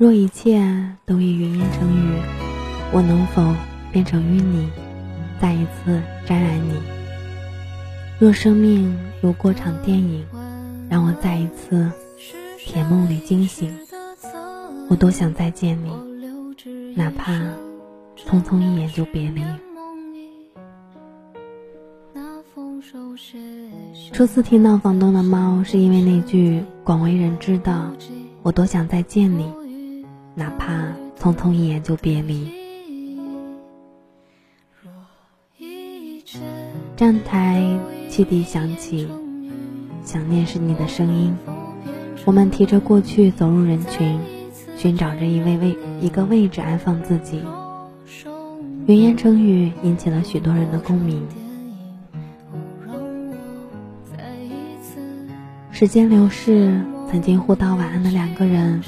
若一切都已云烟成雨，我能否变成淤泥，再一次沾染你？若生命如过场电影，让我再一次甜梦里惊醒，我多想再见你，哪怕匆匆一眼就别离。初次听到房东的猫，是因为那句广为人知的“我多想再见你”。哪怕匆匆一眼就别离。站台汽笛响起，想念是你的声音。我们提着过去走入人群，寻找着一位位一个位置安放自己。云烟成雨，引起了许多人的共鸣。时间流逝，曾经互道晚安的两个人。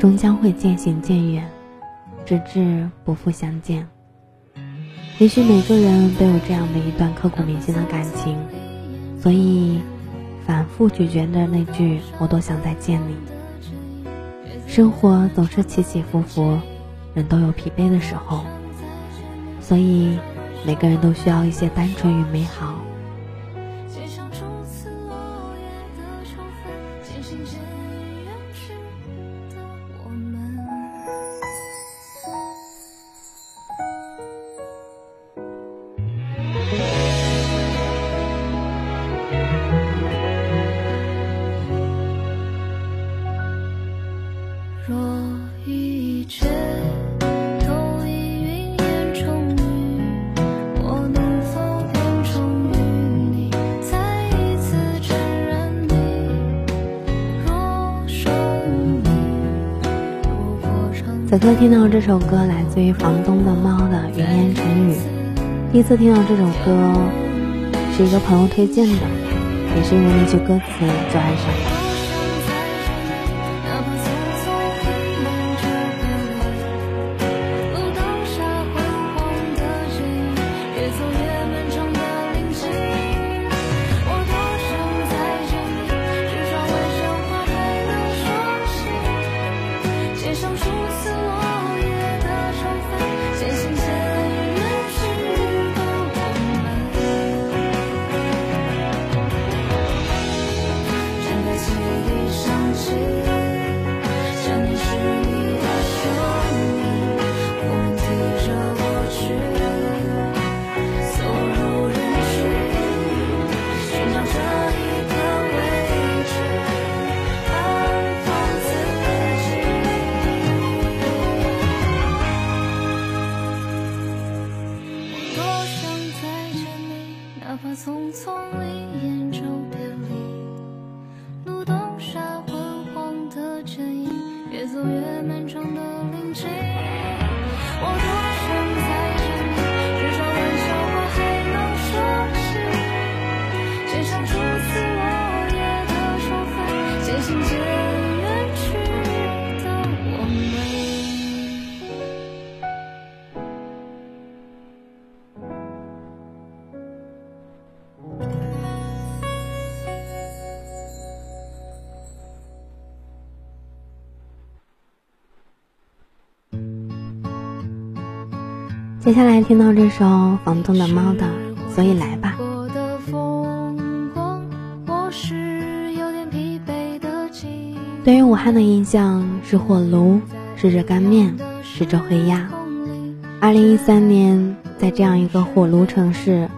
终将会渐行渐远，直至不复相见。也许每个人都有这样的一段刻骨铭心的感情，所以反复咀嚼着那句“我多想再见你”。生活总是起起伏伏，人都有疲惫的时候，所以每个人都需要一些单纯与美好。此刻听到这首歌，来自于房东的猫的《云烟成雨》。第一次听到这首歌，是一个朋友推荐的，也是因为那句歌词就爱上了。接下来听到这首房东的猫的，所以来吧。对于武汉的印象是火炉，是热干面，是周黑鸭。二零一三年，在这样一个火炉城市，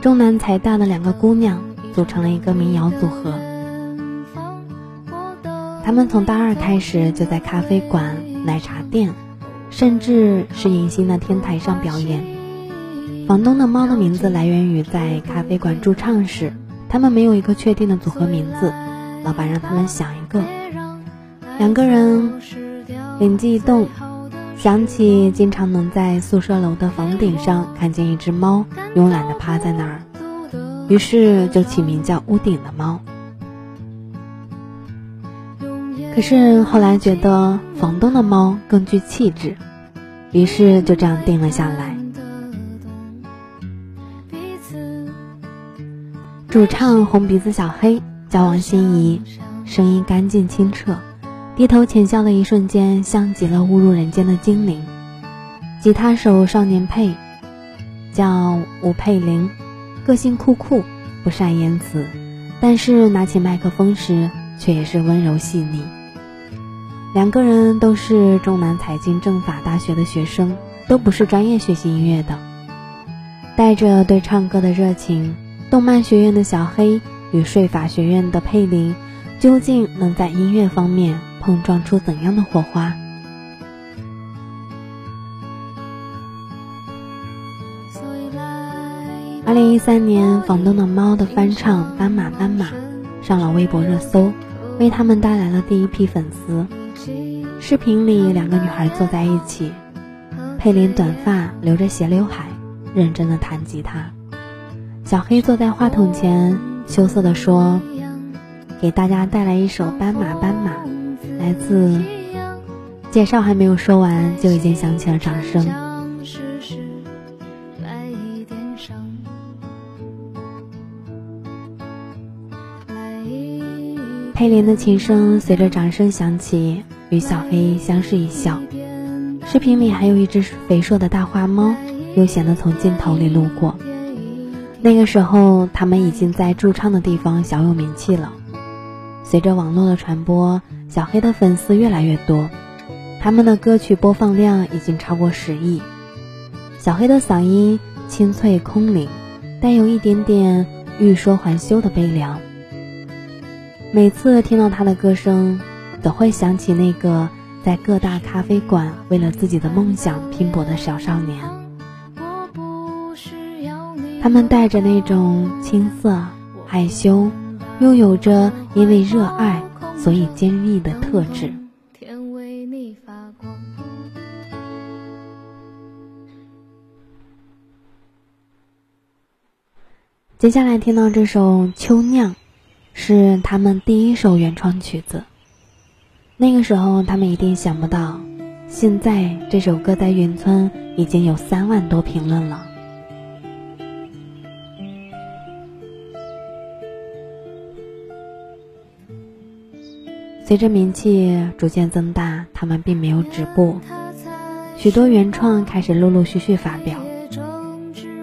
中南财大的两个姑娘组成了一个民谣组合。他们从大二开始就在咖啡馆、奶茶店。甚至是迎新的天台上表演。房东的猫的名字来源于在咖啡馆驻唱时，他们没有一个确定的组合名字，老板让他们想一个。两个人灵机一动，想起经常能在宿舍楼的房顶上看见一只猫慵懒地趴在那儿，于是就起名叫屋顶的猫。可是后来觉得房东的猫更具气质，于是就这样定了下来。主唱红鼻子小黑叫王心怡，声音干净清澈，低头浅笑的一瞬间，像极了误入人间的精灵。吉他手少年佩，叫吴佩玲，个性酷酷，不善言辞，但是拿起麦克风时，却也是温柔细腻。两个人都是中南财经政法大学的学生，都不是专业学习音乐的，带着对唱歌的热情，动漫学院的小黑与税法学院的佩林，究竟能在音乐方面？碰撞出怎样的火花？二零一三年，房东的猫的翻唱《斑马斑马》上了微博热搜，为他们带来了第一批粉丝。视频里，两个女孩坐在一起，佩林短发，留着斜刘海，认真的弹吉他。小黑坐在话筒前，羞涩的说：“给大家带来一首《斑马斑马》。”来自介绍还没有说完，就已经响起了掌声。佩林的琴声随着掌声响起，与小黑相视一笑。视频里还有一只肥硕的大花猫，悠闲地从镜头里路过。那个时候，他们已经在驻唱的地方小有名气了。随着网络的传播。小黑的粉丝越来越多，他们的歌曲播放量已经超过十亿。小黑的嗓音清脆空灵，带有一点点欲说还休的悲凉。每次听到他的歌声，总会想起那个在各大咖啡馆为了自己的梦想拼搏的小少年。他们带着那种青涩、害羞，又有着因为热爱。所以坚毅的特质。接下来听到这首《秋酿》，是他们第一首原创曲子。那个时候，他们一定想不到，现在这首歌在云村已经有三万多评论了。随着名气逐渐增大，他们并没有止步，许多原创开始陆陆续续发表。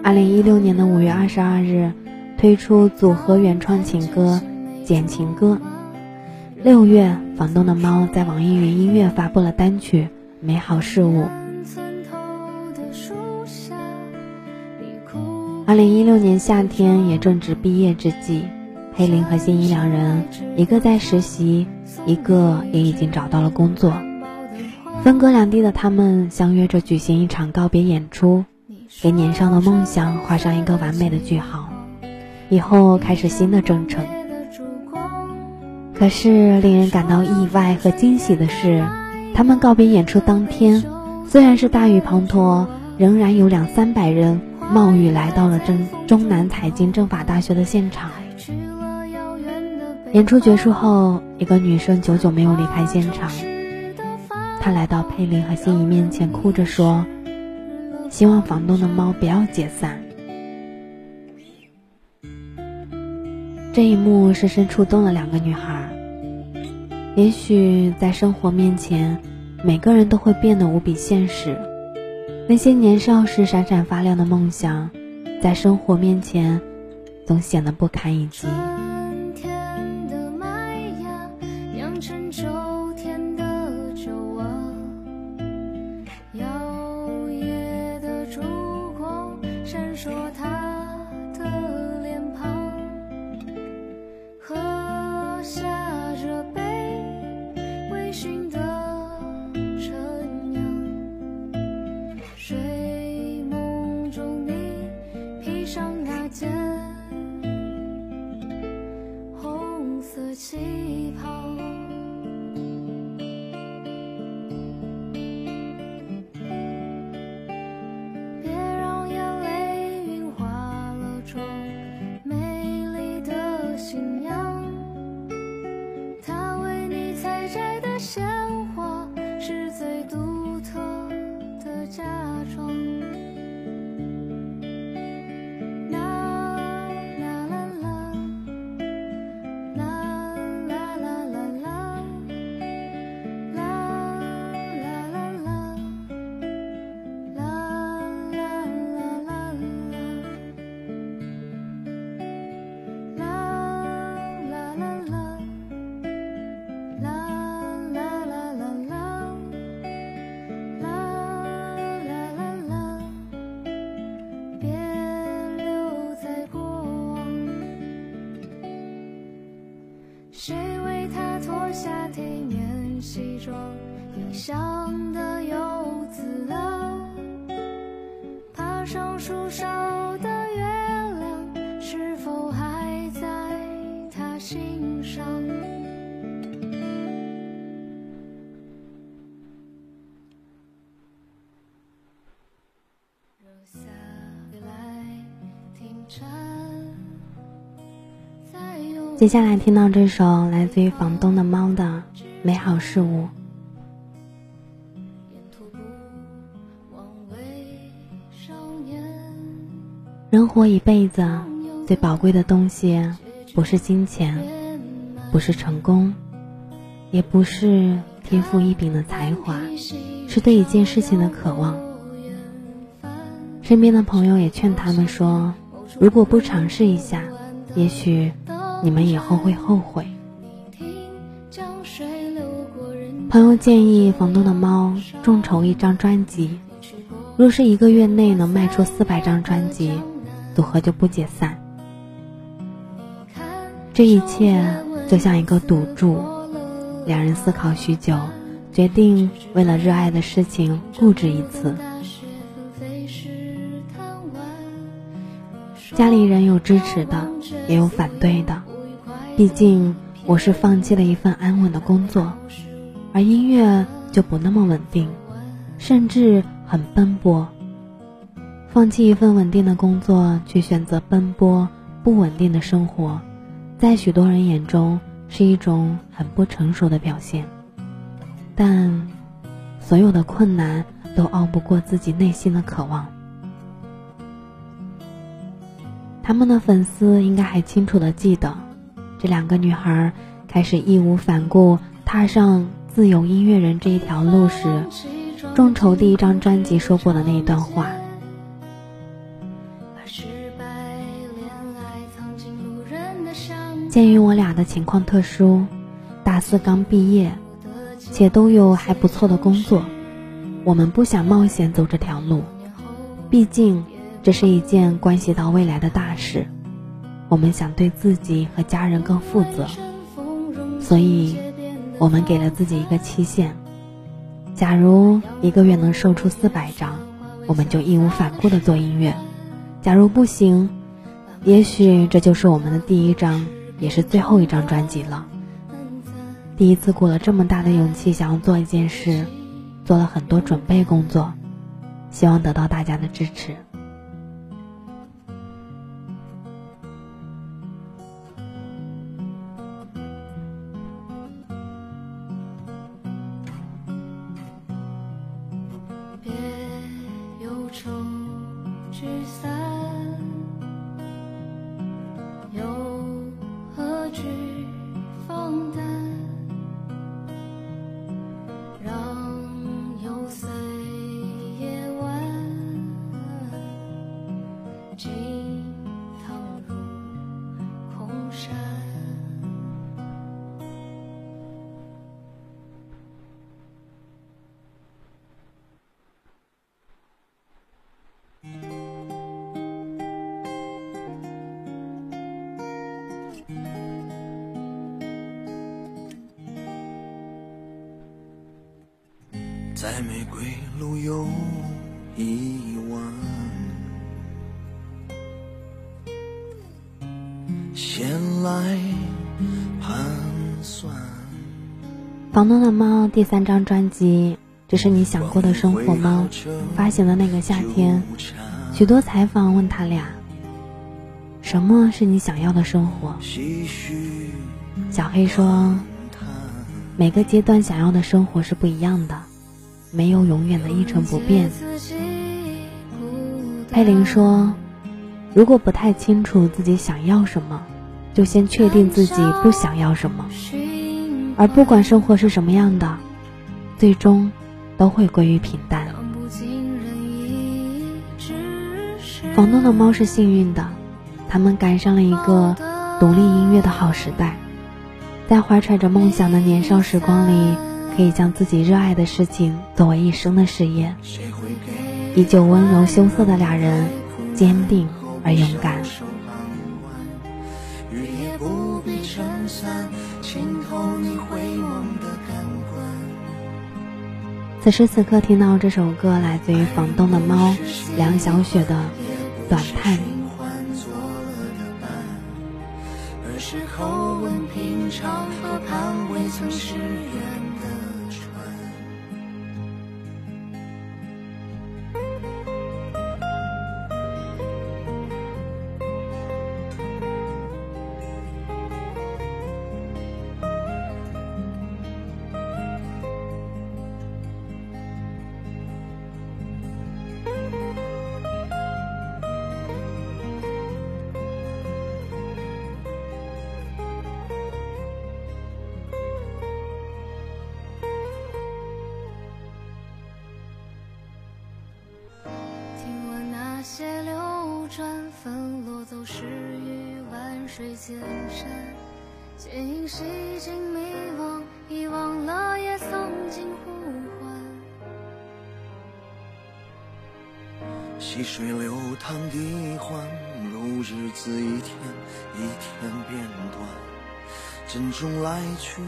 二零一六年的五月二十二日，推出组合原创情歌《简情歌》。六月，房东的猫在网易云音乐发布了单曲《美好事物》。二零一六年夏天，也正值毕业之际。佩林和新一两人，一个在实习，一个也已经找到了工作。分隔两地的他们相约着举行一场告别演出，给年少的梦想画上一个完美的句号，以后开始新的征程。可是令人感到意外和惊喜的是，他们告别演出当天，虽然是大雨滂沱，仍然有两三百人冒雨来到了中中南财经政法大学的现场。演出结束后，一个女生久久没有离开现场。她来到佩林和心仪面前，哭着说：“希望房东的猫不要解散。”这一幕深深触动了两个女孩。也许在生活面前，每个人都会变得无比现实。那些年少时闪闪发亮的梦想，在生活面前，总显得不堪一击。装，印象的游子啊，爬上树梢的月亮，是否还在他心上？留下来停站。再有接下来听到这首来自于房东的猫的《美好事物》。人活一辈子，最宝贵的东西不是金钱，不是成功，也不是天赋异禀的才华，是对一件事情的渴望。身边的朋友也劝他们说，如果不尝试一下，也许你们以后会后悔。朋友建议房东的猫众筹一张专辑，若是一个月内能卖出四百张专辑，组合就不解散。这一切就像一个赌注，两人思考许久，决定为了热爱的事情固执一次。家里人有支持的，也有反对的。毕竟我是放弃了一份安稳的工作，而音乐就不那么稳定，甚至很奔波。放弃一份稳定的工作，去选择奔波不稳定的生活，在许多人眼中是一种很不成熟的表现。但所有的困难都熬不过自己内心的渴望。他们的粉丝应该还清楚的记得，这两个女孩开始义无反顾踏上自由音乐人这一条路时，众筹第一张专辑说过的那一段话。鉴于我俩的情况特殊，大四刚毕业，且都有还不错的工作，我们不想冒险走这条路，毕竟这是一件关系到未来的大事，我们想对自己和家人更负责，所以我们给了自己一个期限，假如一个月能售出四百张，我们就义无反顾的做音乐；假如不行，也许这就是我们的第一张，也是最后一张专辑了。第一次鼓了这么大的勇气想要做一件事，做了很多准备工作，希望得到大家的支持。在玫瑰路有一弯，闲来盘算。房东的猫第三张专辑，这是你想过的生活吗？发行的那个夏天，许多采访问他俩，什么是你想要的生活？小黑说，每个阶段想要的生活是不一样的，没有永远的一成不变。佩林说，如果不太清楚自己想要什么，就先确定自己不想要什么，而不管生活是什么样的，最终都会归于平淡。房东的猫是幸运的，他们赶上了一个独立音乐的好时代，在怀揣着梦想的年少时光里，可以将自己热爱的事情作为一生的事业。依旧温柔羞涩的俩人，坚定而勇敢。此时此刻听到这首歌，来自于房东的猫梁小雪的《短叹》。水千山，剑影洗尽迷惘，遗忘了也曾经呼唤。细水流淌的欢，如日子一天一天变短。珍重来去，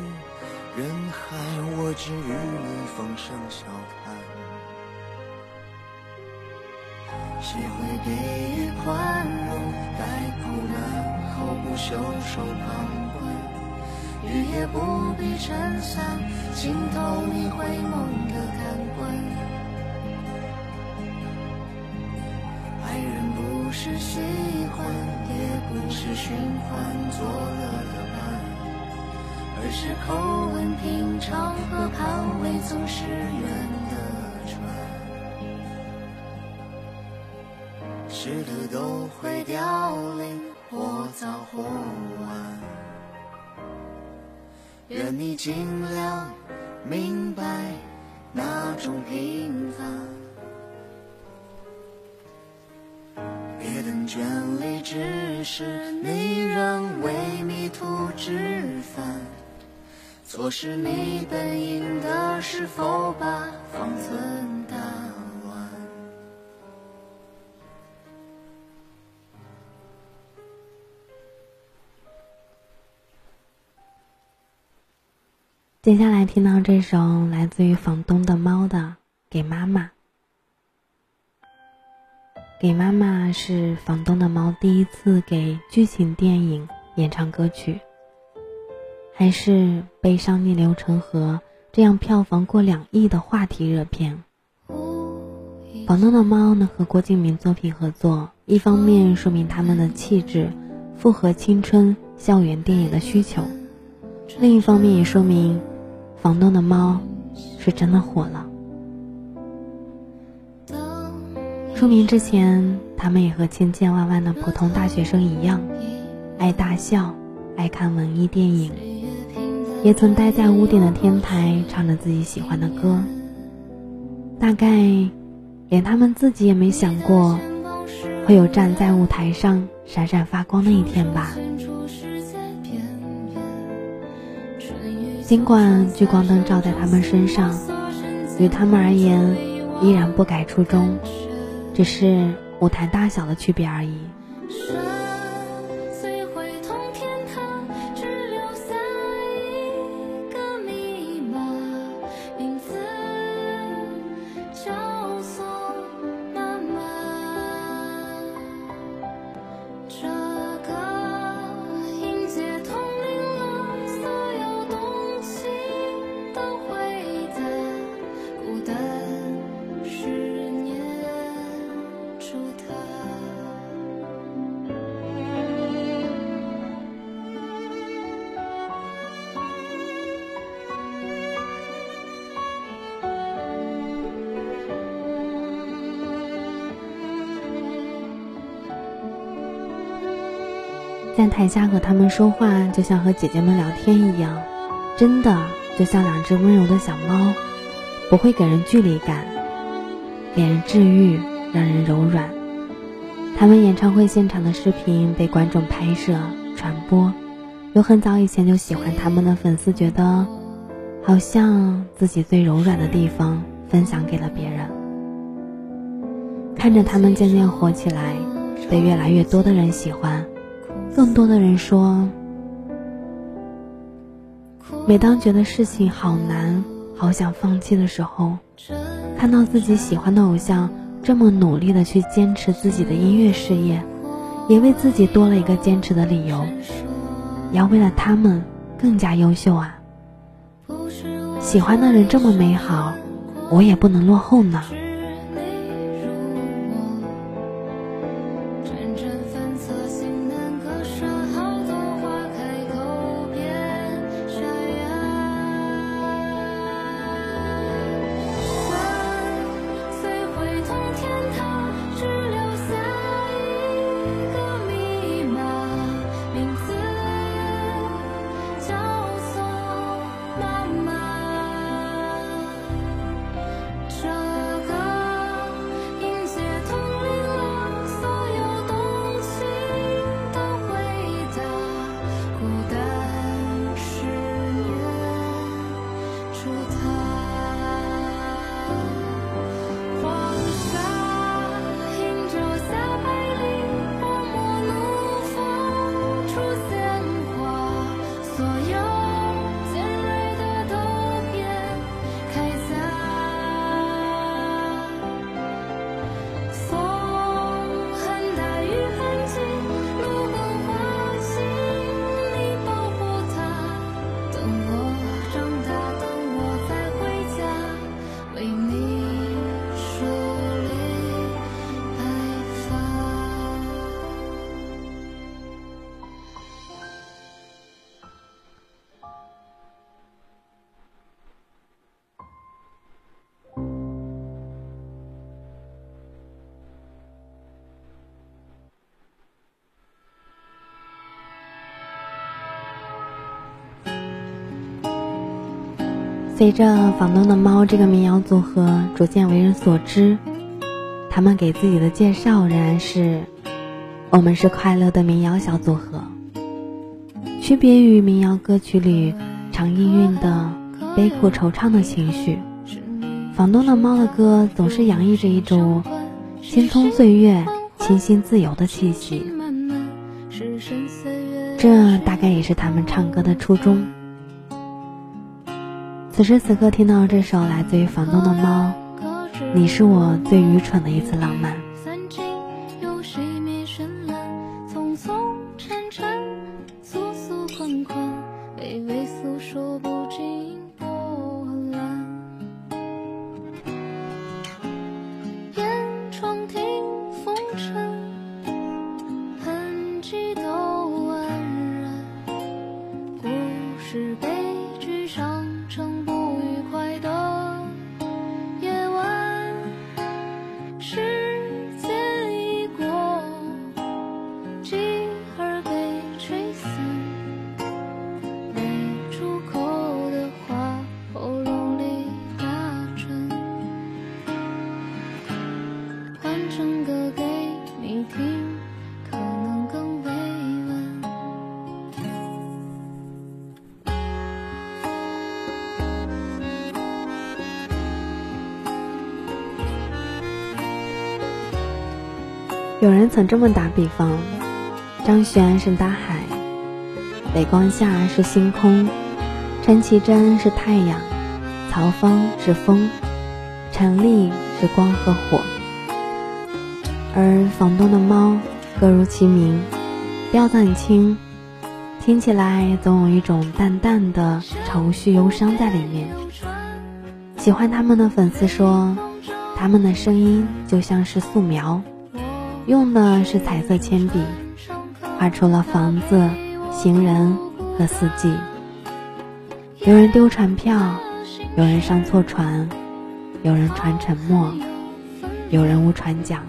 人海，我只与你风声笑谈。谁会给予宽，不袖手旁观，雨也不必撑伞，浸透你回眸的感官。爱人不是喜欢，也不是循环作乐的伴，而是口吻平常，河畔未曾是缘的船，湿的都会凋零。或早或晚，愿你尽量明白那种平凡。别等眷恋，只是你仍为迷途知返。错失你本应的，是否把方寸接下来听到这首来自于房东的猫的《给妈妈》。给妈妈是房东的猫第一次给剧情电影演唱歌曲，还是悲伤逆流成河这样票房过两亿的话题热片。房东的猫能和郭敬明作品合作，一方面说明他们的气质符合青春校园电影的需求，另一方面也说明。房东的猫是真的火了，出名之前他们也和千千万万的普通大学生一样，爱大笑，爱看文艺电影，也曾待在屋顶的天台唱着自己喜欢的歌。大概连他们自己也没想过，会有站在舞台上闪闪发光的一天吧。尽管聚光灯照在他们身上，于他们而言依然不改初衷，只是舞台大小的区别而已。在台下和他们说话，就像和姐姐们聊天一样，真的就像两只温柔的小猫，不会给人距离感，给人治愈，让人柔软。他们演唱会现场的视频被观众拍摄传播，有很早以前就喜欢他们的粉丝觉得，好像自己最柔软的地方分享给了别人。看着他们渐渐火起来，被越来越多的人喜欢。更多的人说，每当觉得事情好难好想放弃的时候，看到自己喜欢的偶像这么努力的去坚持自己的音乐事业，也为自己多了一个坚持的理由，要为了他们更加优秀啊！喜欢的人这么美好，我也不能落后呢。随着房东的猫这个民谣组合逐渐为人所知，他们给自己的介绍仍然是“我们是快乐的民谣小组合”。区别于民谣歌曲里常氤氲的悲苦惆怅的情绪，房东的猫的歌总是洋溢着一种青葱岁月、清新自由的气息。这大概也是他们唱歌的初衷。此时此刻听到这首来自于房东的猫，你是我最愚蠢的一次浪漫。有人曾这么打比方：张悬是大海，北光下是星空，陈绮贞是太阳，曹芳是风，陈粒是光和火。而房东的猫，各如其名，调子很轻，听起来总有一种淡淡的愁绪、忧伤在里面。喜欢他们的粉丝说，他们的声音就像是素描。用的是彩色铅笔，画出了房子、行人和四季。有人丢船票，有人上错船，有人传沉默，有人无船桨。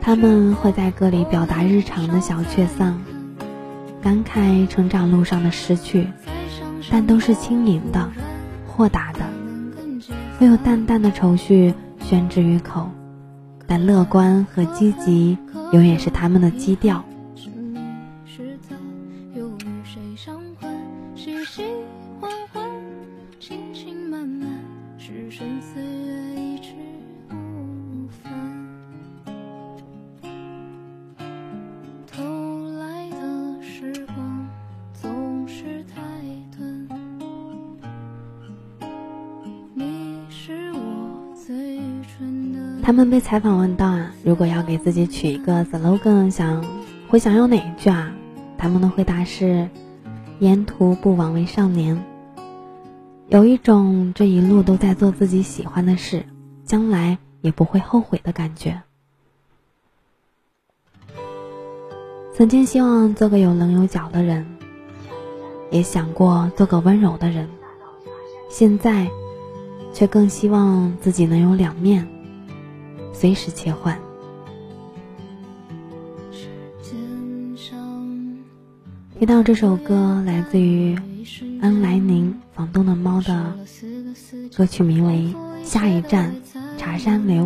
他们会在歌里表达日常的小确丧，感慨成长路上的失去，但都是轻盈的、豁达的，会有淡淡的愁绪宣之于口。但乐观和积极永远是他们的基调。他们被采访问到啊，如果要给自己取一个 slogan，想会想用哪一句啊？他们的回答是：沿途不枉为少年。有一种这一路都在做自己喜欢的事，将来也不会后悔的感觉。曾经希望做个有棱有角的人，也想过做个温柔的人，现在却更希望自己能有两面。随时切换。听到这首歌，来自于安来宁《房东的猫》的歌曲，名为《下一站茶山流》。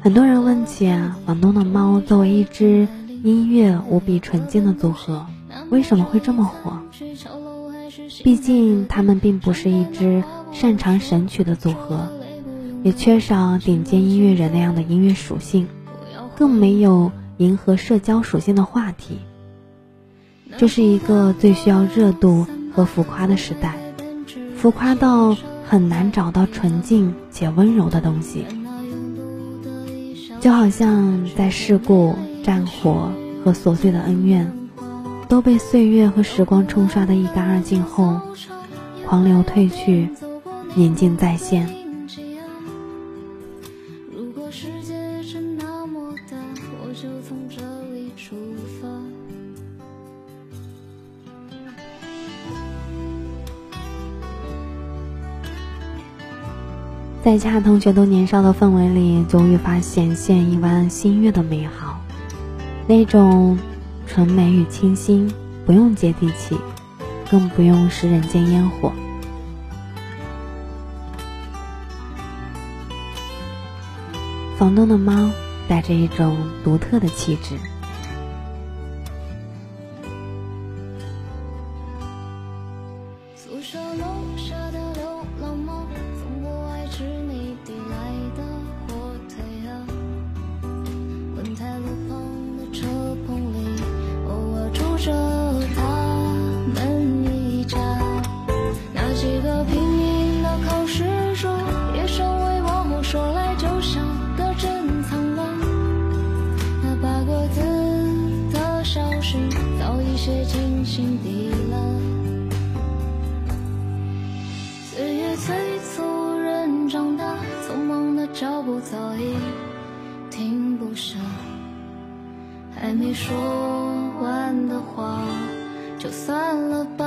很多人问起，房东的猫作为一支音乐无比纯净的组合，为什么会这么火？毕竟他们并不是一支。擅长神曲的组合，也缺少顶尖音乐人那样的音乐属性，更没有迎合社交属性的话题。这是一个最需要热度和浮夸的时代，浮夸到很难找到纯净且温柔的东西。就好像在事故、战火和琐碎的恩怨都被岁月和时光冲刷的一干二净后，狂流退去。宁静再现。在恰同学都年少的氛围里，总愈发显现一弯新月的美好。那种纯美与清新，不用接地气，更不用是人间烟火。房东的猫带着一种独特的气质。就算了吧。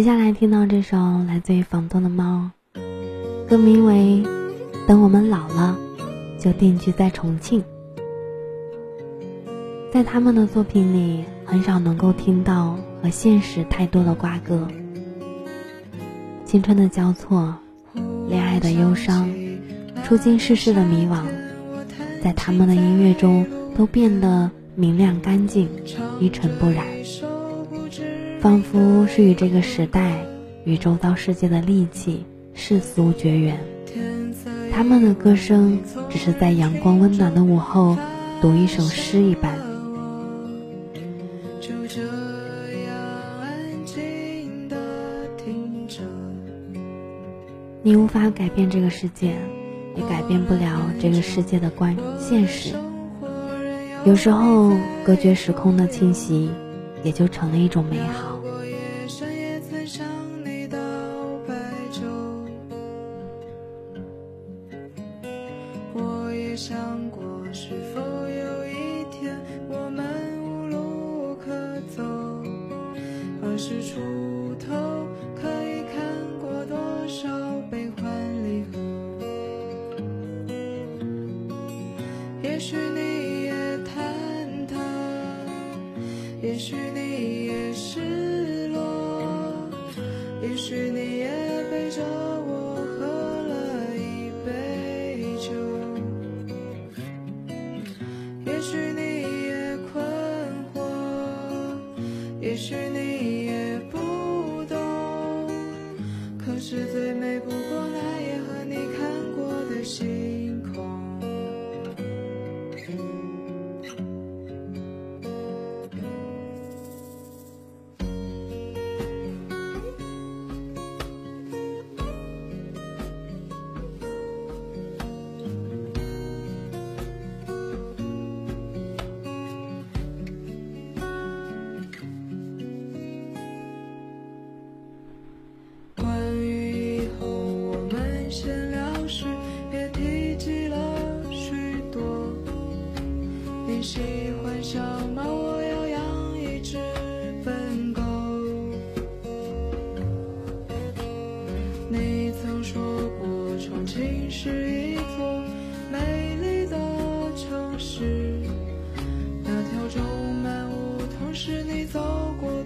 接下来听到这首来自于房东的猫，歌名为《等我们老了就定居在重庆》。在他们的作品里，很少能够听到和现实太多的瓜葛。青春的交错，恋爱的忧伤，初经世事的迷惘，在他们的音乐中都变得明亮干净，一尘不染，仿佛是与这个时代、与周遭世界的戾气、世俗绝缘。他们的歌声，只是在阳光温暖的午后，读一首诗一般。你无法改变这个世界，也改变不了这个世界的关现实。有时候，隔绝时空的侵袭，也就成了一种美好。也许你也失落，也许你也陪着我喝了一杯酒，也许你也困惑，也许你也不懂，可是最美过，重庆是一座美丽的城市。那条充满梧桐是你走过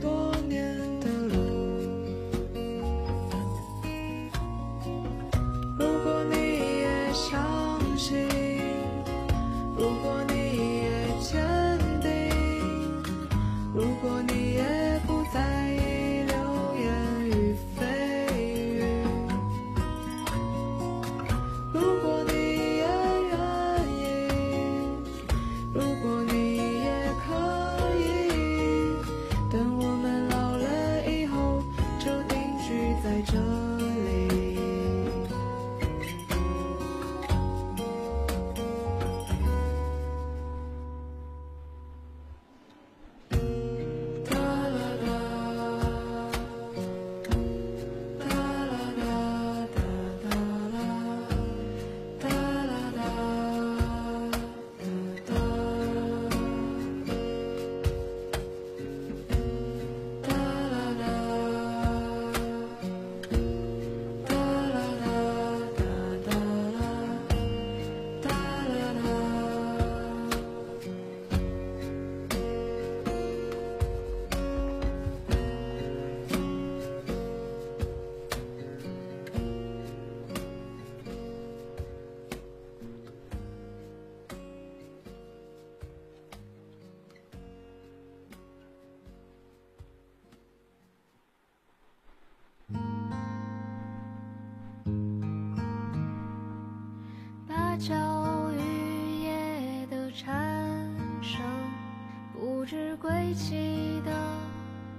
归期的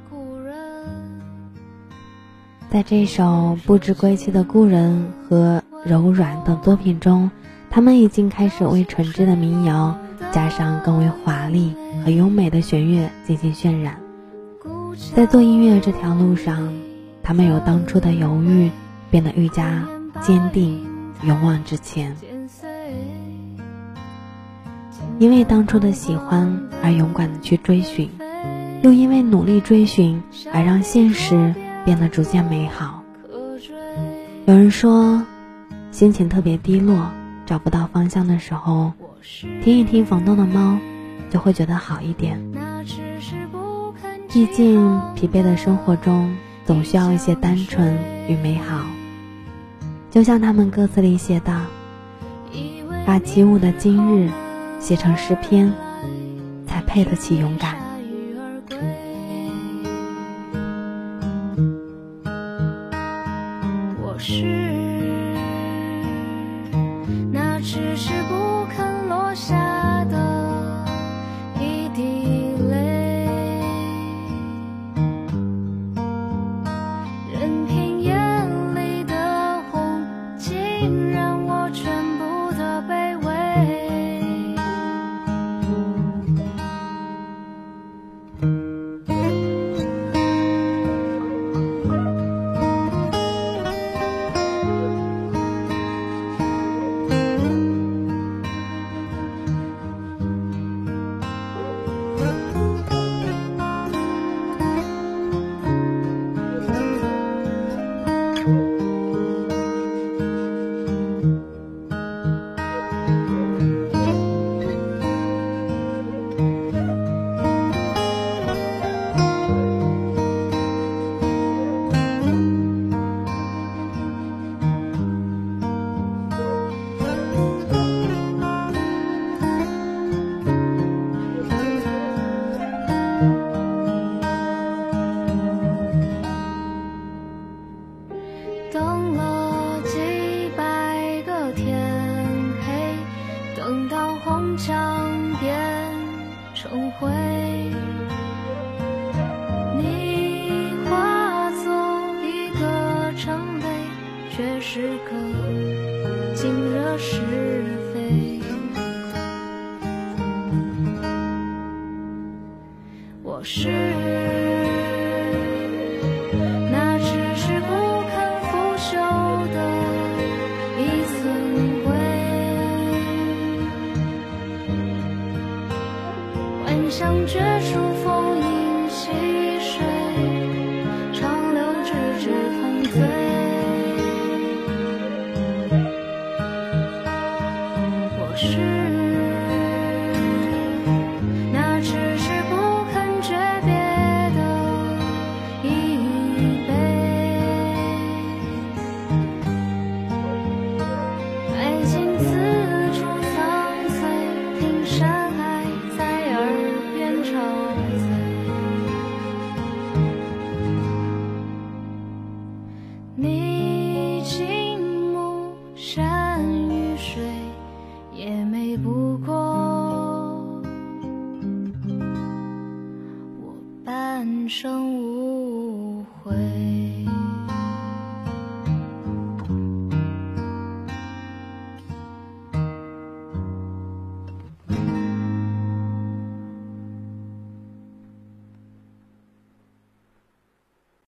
故人。在这首不知归期的故人和柔软等作品中，他们已经开始为纯真的民谣加上更为华丽和优美的弦乐进行渲染。在做音乐这条路上，他们由当初的犹豫变得愈加坚定、勇往直前。因为当初的喜欢而勇敢的去追寻，又因为努力追寻而让现实变得逐渐美好。有人说，心情特别低落，找不到方向的时候，听一听房东的猫，就会觉得好一点。毕竟疲惫的生活中，总需要一些单纯与美好。就像他们歌词里写的：“把起舞的今日写成诗篇，配得起勇敢。”